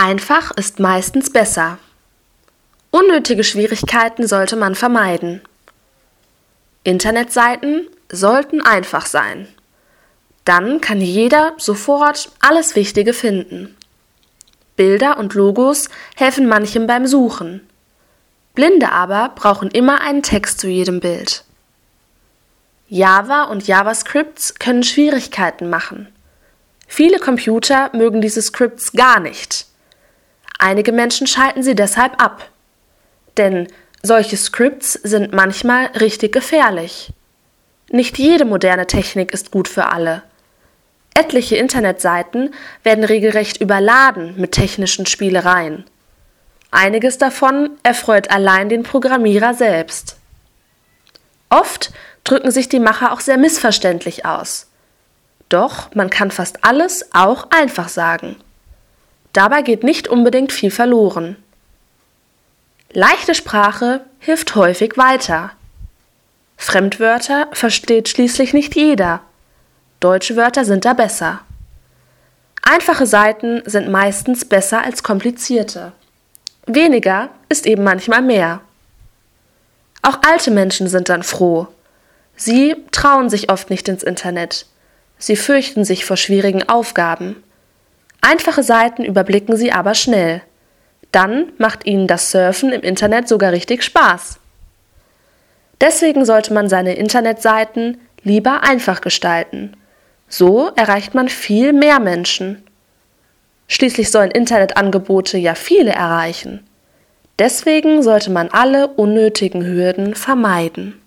Einfach ist meistens besser. Unnötige Schwierigkeiten sollte man vermeiden. Internetseiten sollten einfach sein. Dann kann jeder sofort alles Wichtige finden. Bilder und Logos helfen manchem beim Suchen. Blinde aber brauchen immer einen Text zu jedem Bild. Java und JavaScripts können Schwierigkeiten machen. Viele Computer mögen diese Scripts gar nicht. Einige Menschen schalten sie deshalb ab. Denn solche Scripts sind manchmal richtig gefährlich. Nicht jede moderne Technik ist gut für alle. Etliche Internetseiten werden regelrecht überladen mit technischen Spielereien. Einiges davon erfreut allein den Programmierer selbst. Oft drücken sich die Macher auch sehr missverständlich aus. Doch man kann fast alles auch einfach sagen. Dabei geht nicht unbedingt viel verloren. Leichte Sprache hilft häufig weiter. Fremdwörter versteht schließlich nicht jeder. Deutsche Wörter sind da besser. Einfache Seiten sind meistens besser als komplizierte. Weniger ist eben manchmal mehr. Auch alte Menschen sind dann froh. Sie trauen sich oft nicht ins Internet. Sie fürchten sich vor schwierigen Aufgaben. Einfache Seiten überblicken sie aber schnell. Dann macht ihnen das Surfen im Internet sogar richtig Spaß. Deswegen sollte man seine Internetseiten lieber einfach gestalten. So erreicht man viel mehr Menschen. Schließlich sollen Internetangebote ja viele erreichen. Deswegen sollte man alle unnötigen Hürden vermeiden.